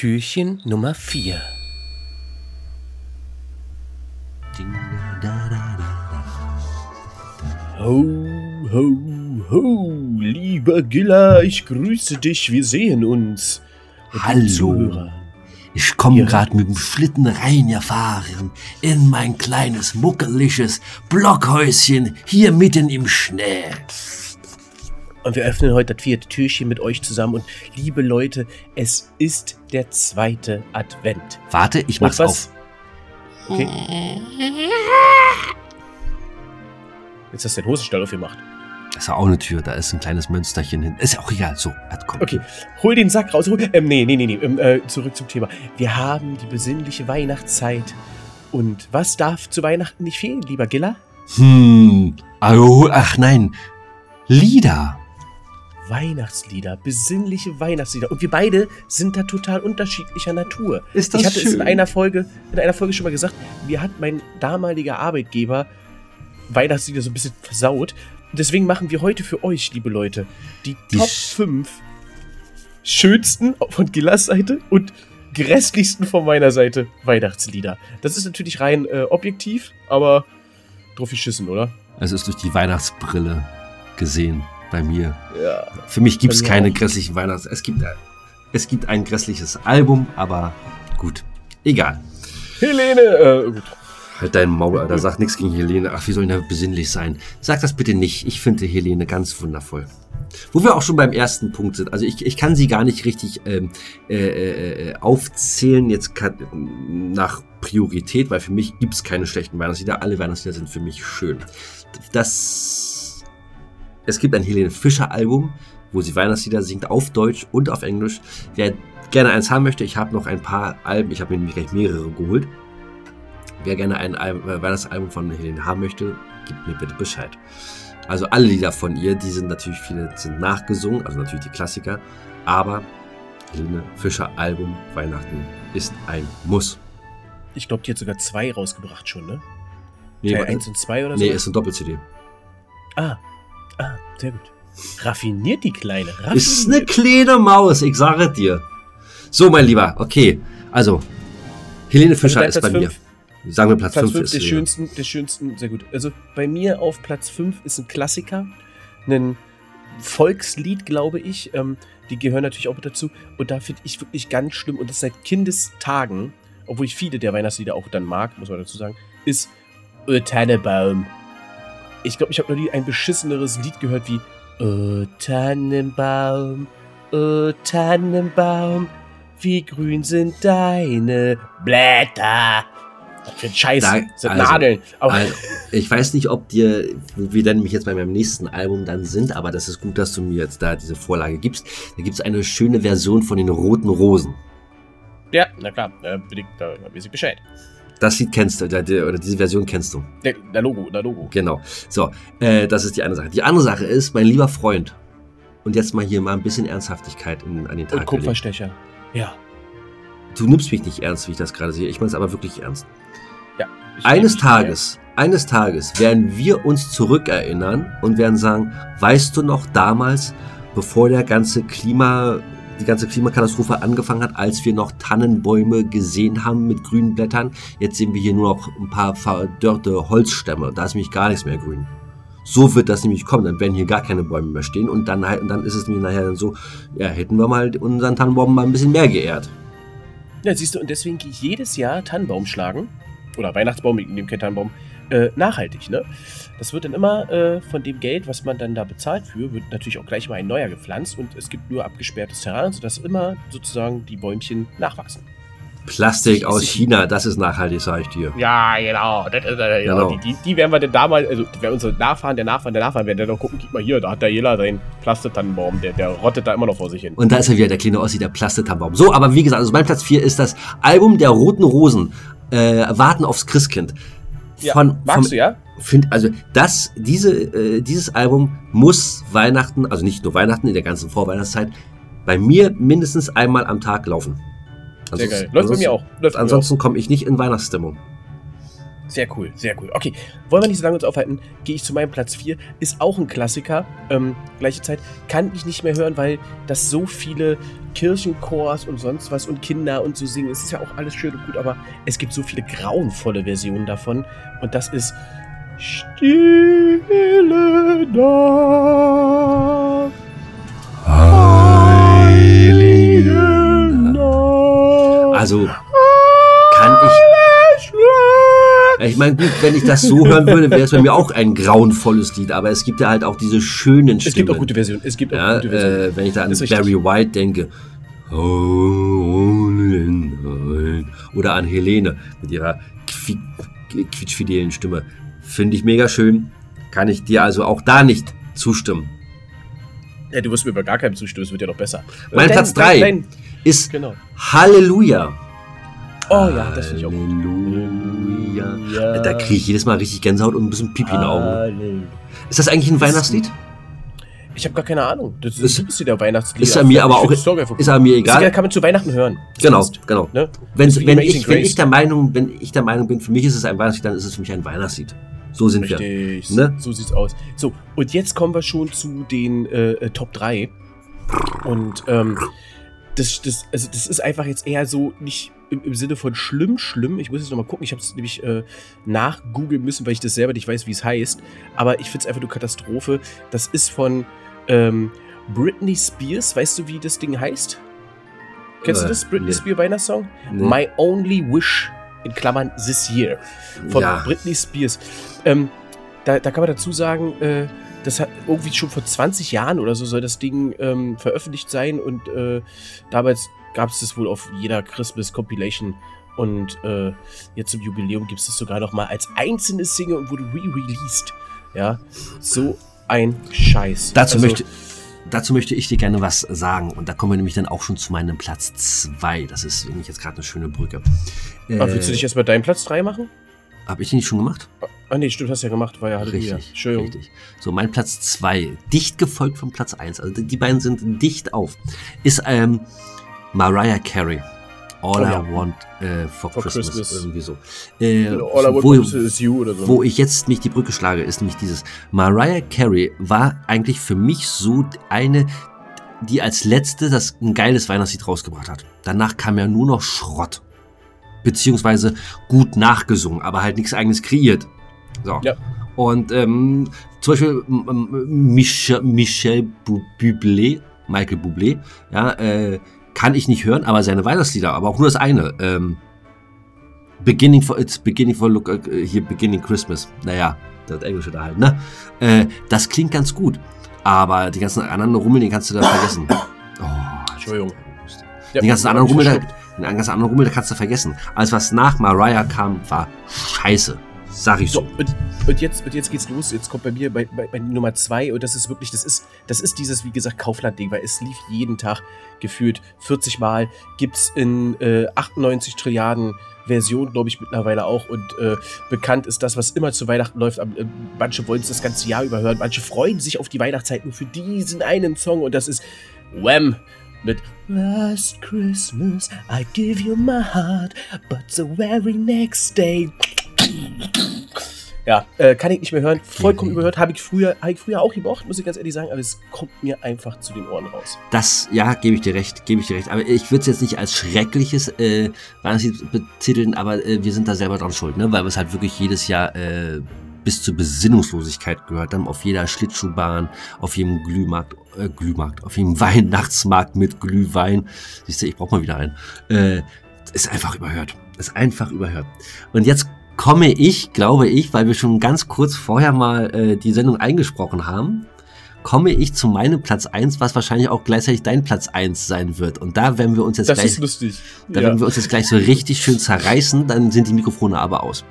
Türchen Nummer 4. Ho, ho, ho, lieber Gilla, ich grüße dich, wir sehen uns. Und Hallo. Ich komme Ja. gerade mit dem Schlitten reingefahren in mein kleines, muckeliges Blockhäuschen hier mitten im Schnee. Und wir öffnen heute das vierte Türchen mit euch zusammen. Und liebe Leute, es ist der zweite Advent. Warte, ich mach's was- auf. Okay. Jetzt hast du den Hosenstall aufgemacht. Das ist ja auch eine Tür, da ist ein kleines Mönsterchen hin. Ist ja auch egal. So, hat kommt. Okay, hol den Sack raus. Hol, ähm, nee, nee, nee, nee. Ähm, äh, zurück zum Thema. Wir haben die besinnliche Weihnachtszeit. Und was darf zu Weihnachten nicht fehlen, lieber Gilla? Hm. Ach nein. Lieder. Weihnachtslieder, besinnliche Weihnachtslieder. Und wir beide sind da total unterschiedlicher Natur. Ist das ich hatte es in schön? einer Folge, in einer Folge schon mal gesagt, mir hat mein damaliger Arbeitgeber Weihnachtslieder so ein bisschen versaut. Deswegen machen wir heute für euch, liebe Leute, die, Die Top sch- 5 schönsten von Gillas Seite und grässlichsten von meiner Seite Weihnachtslieder. Das ist natürlich rein äh, objektiv, aber drauf geschissen, oder? Es ist durch die Weihnachtsbrille gesehen bei mir. Ja. Für mich gibt es keine grässlichen Weihnachts... Es gibt, es gibt ein grässliches Album, aber gut. Egal. Helene, äh, gut. Halt dein Maul, Alter. Sag nichts gegen Helene. Ach, wie soll ich da besinnlich sein? Sag das bitte nicht. Ich finde Helene ganz wundervoll. Wo wir auch schon beim ersten Punkt sind. Also ich, ich kann sie gar nicht richtig ähm, äh, äh, äh, aufzählen, jetzt kann, nach Priorität, weil für mich gibt es keine schlechten Weihnachtslieder. Alle Weihnachtslieder sind für mich schön. Das, es gibt ein Helene Fischer Album, wo sie Weihnachtslieder singt auf Deutsch und auf Englisch. Wer gerne eins haben möchte, ich habe noch ein paar Alben, ich habe mir nämlich gleich mehrere geholt. Wer gerne ein äh, Weihnachtsalbum von Helene haben möchte, gibt mir bitte Bescheid. Also alle Lieder von ihr, die sind natürlich viele sind nachgesungen, also natürlich die Klassiker, aber Helene Fischer Album Weihnachten ist ein Muss. Ich glaube, die hat sogar zwei rausgebracht schon, ne? Nee, Teil wa- 1 und 2 oder so? nee ist ein Doppel-CD. Ah, ah, sehr gut. Raffiniert die Kleine. Raffiniert. Ist eine kleine Maus, ich sage dir. So, mein Lieber, okay. Also, Helene Fischer dein ist bei Platz mir. fünf? Sagen wir Platz Platz 5 5 ist der schönsten, der schönsten, sehr gut. Also bei mir auf Platz 5 ist ein Klassiker, ein Volkslied, glaube ich. Ähm, die gehören natürlich auch mit dazu. Und da finde ich wirklich ganz schlimm, und das seit Kindestagen, obwohl ich viele der Weihnachtslieder auch dann mag, muss man dazu sagen, ist O Tannenbaum. Ich glaube, ich habe noch nie ein beschisseneres Lied gehört wie O Tannenbaum, O Tannenbaum, wie grün sind deine Blätter. Was für ein Scheiß. Da- das sind also, Nadeln. Also, ich weiß nicht, ob dir, wir dann nämlich jetzt bei meinem nächsten Album dann sind, aber das ist gut, dass du mir jetzt da diese Vorlage gibst. Da gibt es eine schöne Version von den Roten Rosen. ja, na klar, äh, bedingt, da weiß ich Bescheid. Das Lied kennst du, oder die- oder diese Version kennst du. Der, der Logo, der Logo. Genau. So, äh, das ist die eine Sache. Die andere Sache ist, mein lieber Freund, und jetzt mal hier mal ein bisschen Ernsthaftigkeit in, an den Und Tag gelegt. Kupferstecher. Ja. Du nimmst mich nicht ernst, wie ich das gerade sehe. Ich meine es aber wirklich ernst. ja. Eines Tages, eines Tages werden wir uns zurückerinnern und werden sagen, weißt du noch damals, bevor der ganze Klima, die ganze Klimakatastrophe angefangen hat, als wir noch Tannenbäume gesehen haben mit grünen Blättern, jetzt sehen wir hier nur noch ein paar verdörrte Holzstämme. Da ist nämlich gar nichts mehr grün. So wird das nämlich kommen. Dann werden hier gar keine Bäume mehr stehen und dann, dann ist es nämlich nachher dann so, ja, hätten wir mal unseren Tannenbaum mal ein bisschen mehr geehrt. Ja, siehst du, und deswegen gehe ich jedes Jahr Tannenbaum schlagen. Oder Weihnachtsbaum, ich nehme keinen Tannenbaum. Äh, nachhaltig, ne? Das wird dann immer äh, von dem Geld, was man dann da bezahlt für, wird natürlich auch gleich mal ein neuer gepflanzt und es gibt nur abgesperrtes Terrain, sodass immer sozusagen die Bäumchen nachwachsen. Plastik aus China, das ist nachhaltig, sage ich dir. Ja, genau. Das ist, äh, ja, Genau. Die, die, die werden wir denn damals, also werden unsere Nachfahren, der Nachfahren, der Nachfahren werden dann noch gucken, guck mal hier, da hat der Jela seinen Plastetannenbaum, der, der rottet da immer noch vor sich hin. Und da ist er wieder, der kleine Ossi, der Plastetannenbaum. So, aber wie gesagt, also mein Platz 4 ist das Album der Roten Rosen. Äh, Warten aufs Christkind. Ja, Von, magst vom, du, ja? Find, also das, diese, äh, dieses Album muss Weihnachten, also nicht nur Weihnachten, in der ganzen Vorweihnachtszeit, bei mir mindestens einmal am Tag laufen. Sehr Ansonsten- geil. Läuft bei mir auch. Läuft Ansonsten komme ich nicht in Weihnachtsstimmung. Sehr cool, sehr cool. Okay, wollen wir nicht so lange uns aufhalten, gehe ich zu meinem Platz 4. Ist auch ein Klassiker. Ähm, gleiche Zeit kann ich nicht mehr hören, weil das so viele Kirchenchors und sonst was und Kinder und so singen. Es ist ja auch alles schön und gut, aber es gibt so viele grauenvolle Versionen davon. Und das ist Stille Nacht. Heilige Also kann ich. Ich meine, gut, wenn ich das so hören würde, wäre es bei mir auch ein grauenvolles Lied, aber es gibt ja halt auch diese schönen Stimmen. Es gibt auch gute Versionen. Es gibt auch ja, gute Versionen. äh, wenn ich da an. Barry White denke. Oder an Helene mit ihrer qui quietschfidelen Stimme. Finde ich mega schön. Kann ich dir also auch da nicht zustimmen. Ja, du wirst mir über gar keinem zustimmen, es wird ja noch besser. Mein Dein- Platz drei. dein- Ist Genau. Halleluja. Oh ja, das finde ich auch gut. Ja. Da kriege ich jedes Mal richtig Gänsehaut und ein bisschen Pipi in den Augen. Halleluja. Ist das eigentlich ein Weihnachtslied? Ich habe gar keine Ahnung. Das Ist- ist, der Weihnachtslied. ist er mir aber auch- Ist aber mir egal. Kann man zu Weihnachten hören. Genau, genau. Ne? Wenn, Das wenn, ich, wenn ich der Meinung, wenn ich der Meinung bin, für mich ist es ein Weihnachtslied, dann ist es für mich ein Weihnachtslied. So sind wir. Richtig. Ne? So sieht's aus. So, und jetzt kommen wir schon zu den äh, äh, Top 3. Und ähm, das, das, also das ist einfach jetzt eher so nicht im, im Sinne von schlimm, schlimm. Ich muss jetzt nochmal gucken. Ich habe es nämlich äh, nachgoogeln müssen, weil ich das selber nicht weiß, wie es heißt. Aber ich finde es einfach nur Katastrophe. Das ist von ähm, Britney Spears. Weißt du, wie das Ding heißt? Kennst Äh, du das? Britney nee. Spears Weihnachtssong? Nee. My Only Wish in Klammern This Year von Ja. Britney Spears. Ähm, da, da kann man dazu sagen, äh, das hat irgendwie schon vor 20 Jahren oder so soll das Ding ähm, veröffentlicht sein und äh, damals gab es das wohl auf jeder Christmas Compilation und äh, jetzt zum Jubiläum gibt es das sogar noch mal als einzelne Single und wurde re-released. Ja, so ein Scheiß. Dazu, Also, möchte, dazu möchte ich dir gerne was sagen. Und da kommen wir nämlich dann auch schon zu meinem Platz 2. Das ist nämlich jetzt gerade eine schöne Brücke. ah, willst du dich erstmal deinen Platz 3 machen? Habe ich den nicht schon gemacht? Ah, nee, stimmt, hast du ja gemacht, war ja Halleluja. Richtig, Entschuldigung. richtig. So, mein Platz 2, dicht gefolgt vom Platz 1, also die beiden sind dicht auf, ist ähm, Mariah Carey. All Oh I ja. Want äh, for, For Christmas, Christmas. irgendwie so. Äh, All I want wo, is- is you oder so. wo ich jetzt nicht die Brücke schlage, ist nämlich dieses. Mariah Carey war eigentlich für mich so eine, die als letzte das ein geiles Weihnachtslied rausgebracht hat. Danach kam ja nur noch Schrott. Beziehungsweise gut nachgesungen, aber halt nichts eigenes kreiert. So. Ja. Und ähm, zum Beispiel Michel, Michel Bu- Bublé, Michael Bublé, ja, äh, kann ich nicht hören, aber seine Weihnachtslieder, aber auch nur das eine. Ähm, Beginning for It's Beginning for Look äh, hier Beginning Christmas. Naja, das Englische da halt, ne? Äh, das klingt ganz gut. Aber die ganzen anderen Rummel, den kannst du da vergessen. Oh, Entschuldigung. Den ganzen anderen Rummel, den ganzen anderen Rummel, da kannst du vergessen. Alles, was nach Mariah kam, war scheiße. Sag ich So, so. und, und, jetzt, und jetzt geht's los. Jetzt kommt bei mir bei, bei, bei Nummer zwei und das ist wirklich, das ist, das ist dieses, wie gesagt, Kaufland-Ding, weil es lief jeden Tag gefühlt 40 Mal. Gibt's in äh, 98 Trilliarden Versionen, glaube ich, mittlerweile auch. Und äh, bekannt ist das, was immer zu Weihnachten läuft. Äh, Manche wollen es das ganze Jahr überhören, manche freuen sich auf die Weihnachtszeit nur für diesen einen Song und das ist Wham! Mit Last Christmas I give you my heart, but the very next day ja, äh, kann ich nicht mehr hören. Vollkommen überhört. Habe ich, früher, hab ich früher auch gemocht, muss ich ganz ehrlich sagen, aber es kommt mir einfach zu den Ohren raus. Das, ja, gebe ich dir recht, gebe ich dir recht. Aber ich würde es jetzt nicht als schreckliches äh, betiteln, aber äh, wir sind da selber dran schuld, ne? Weil wir es halt wirklich jedes Jahr äh, bis zur Besinnungslosigkeit gehört haben. Auf jeder Schlittschuhbahn, auf jedem Glühmarkt, äh, Glühmarkt, auf jedem Weihnachtsmarkt mit Glühwein. Siehst du, ich brauch mal wieder einen. Äh, ist einfach überhört. Ist einfach überhört. Und jetzt komme ich, glaube ich, weil wir schon ganz kurz vorher mal äh, die Sendung eingesprochen haben, komme ich zu meinem Platz 1, was wahrscheinlich auch gleichzeitig dein Platz 1 sein wird. Und da werden wir uns jetzt Das gleich, ist lustig. da ja. werden wir uns jetzt gleich so richtig schön zerreißen, dann sind die Mikrofone aber aus.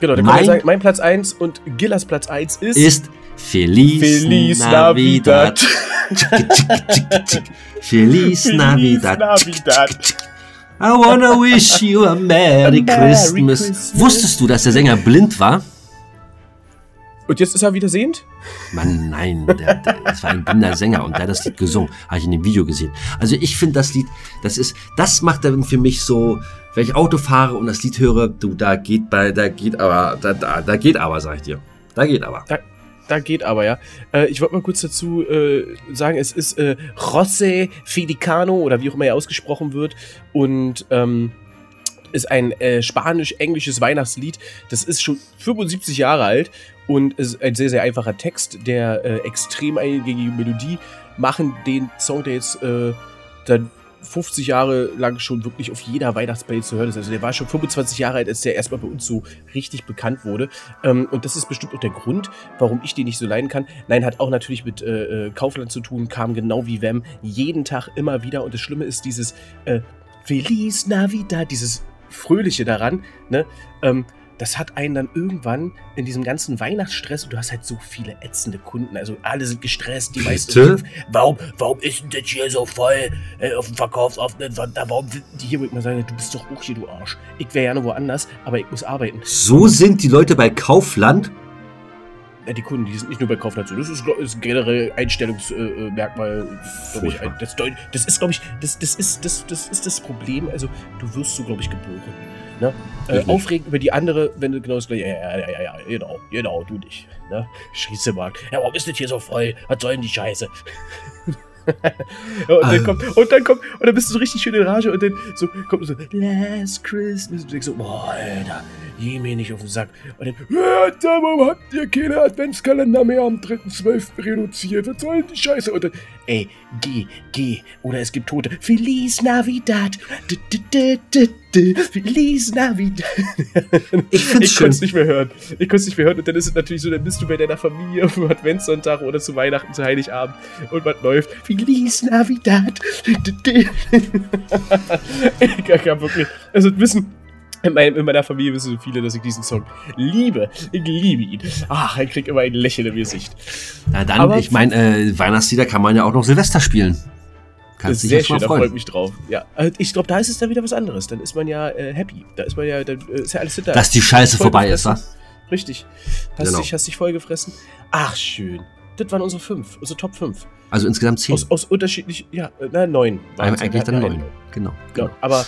Genau, da kann mein- sagen, mein Platz 1 und Gillas Platz 1 ist, Ist Feliz, Feliz Navidad. Navidad. Feliz Feliz Navidad. I wanna wish you a Merry, A Merry Christmas. Christmas. Wusstest du, dass der Sänger blind war? Und jetzt ist er wieder sehend? Mann, nein, der, der, das war ein blinder Sänger und der hat das Lied gesungen, habe ich in dem Video gesehen. Also ich finde das Lied, das ist, das macht dann für mich so, wenn ich Auto fahre und das Lied höre, du, da geht bei, da geht aber, da, da, da geht aber, sag ich dir. Da geht aber. Da, da geht aber, ja. Äh, ich wollte mal kurz dazu äh, sagen, es ist äh, José Felicano oder wie auch immer er ausgesprochen wird und ähm, ist ein äh, spanisch-englisches Weihnachtslied. Das ist schon 75 Jahre alt und ist ein sehr, sehr einfacher Text, der äh, extrem eingängige Melodie machen den Song, der jetzt äh, dann 50 Jahre lang schon wirklich auf jeder Weihnachtsplaylist zu hören ist. Also der war schon 25 Jahre alt, als der erstmal bei uns so richtig bekannt wurde. Ähm, und das ist bestimmt auch der Grund, warum ich den nicht so leiden kann. Nein, hat auch natürlich mit äh, äh Kaufland zu tun, kam genau wie Wem jeden Tag immer wieder. Und das Schlimme ist dieses äh, Feliz Navidad, dieses Fröhliche daran, ne? Ähm, das hat einen dann irgendwann in diesem ganzen Weihnachtsstress und du hast halt so viele ätzende Kunden, also alle sind gestresst, die meisten. Warum, warum ist denn das hier so voll äh, auf dem Verkaufsoffenen Sonntag? Warum die hier, wo ich mal sagen, du bist doch auch hier, du Arsch. Ich wäre ja nur woanders, aber ich muss arbeiten. So sind die Leute bei Kaufland? Ja, die Kunden, die sind nicht nur bei Kaufland so. Das ist, ist generell Einstellungsmerkmal, äh, ich. Das, das ist, glaube ich, das, das, ist, das, das ist das Problem. Also, du wirst so, glaube ich, geboren. Ne? Äh, aufregend über die andere, wenn du genau das gleiche. Ja, ja, ja, ja, genau, genau, du dich. Ne? Schießemarkt. Ja, warum ist das hier so voll? Was soll denn die Scheiße? und, dann kommt, und dann kommt, und dann bist du so richtig schön in Rage und dann so kommt so, Last Christmas. Und denkst so, boah, Alter, geh mir nicht auf den Sack. Und dann, warum habt ihr keine Adventskalender mehr am 3.12. reduziert? Was soll denn die Scheiße? Und dann, ey, geh, geh. Oder es gibt Tote. Feliz Navidad. Feliz Navidad. Ich, ich konnte es nicht mehr hören. Ich konnte es nicht mehr hören. Und dann ist es natürlich so, dann bist du bei deiner Familie auf dem Adventssonntag oder zu Weihnachten, zu Heiligabend und was läuft. Feliz Navidad. ich kann wirklich, also wissen, in, mein, in, meiner Familie wissen so viele, dass ich diesen Song liebe. Ich liebe ihn. Ach, er kriegt immer ein Lächeln im Gesicht. Na dann, Aber ich meine, äh, Weihnachtslieder kann man ja auch noch Silvester spielen. Kannst sehr schön, da freut mich drauf. Ja, äh, ich glaube, da ist es dann wieder was anderes. Dann ist man ja äh, happy. Da ist man ja, dann äh, ist ja alles hinter. Dass die Scheiße vorbei ist, was? Richtig. Hast, genau. dich, hast dich vollgefressen? Ach, schön. Das waren unsere fünf, unsere Top 5. Also insgesamt zehn. Aus, aus unterschiedlichen, ja, äh, nein, neun. Eigentlich dann neun. Genau, genau. Aber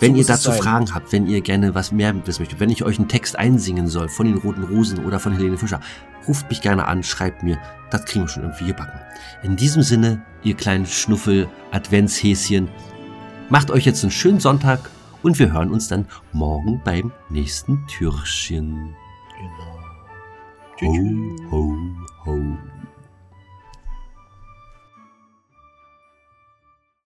wenn so ihr dazu Fragen habt, wenn ihr gerne was mehr wissen möchtet, wenn ich euch einen Text einsingen soll von den Roten Rosen oder von Helene Fischer, ruft mich gerne an, schreibt mir. Das kriegen wir schon irgendwie gebacken. In diesem Sinne, ihr kleinen Schnuffel, Adventshäschen, macht euch jetzt einen schönen Sonntag und wir hören uns dann morgen beim nächsten Türchen. Genau. Ho, ho.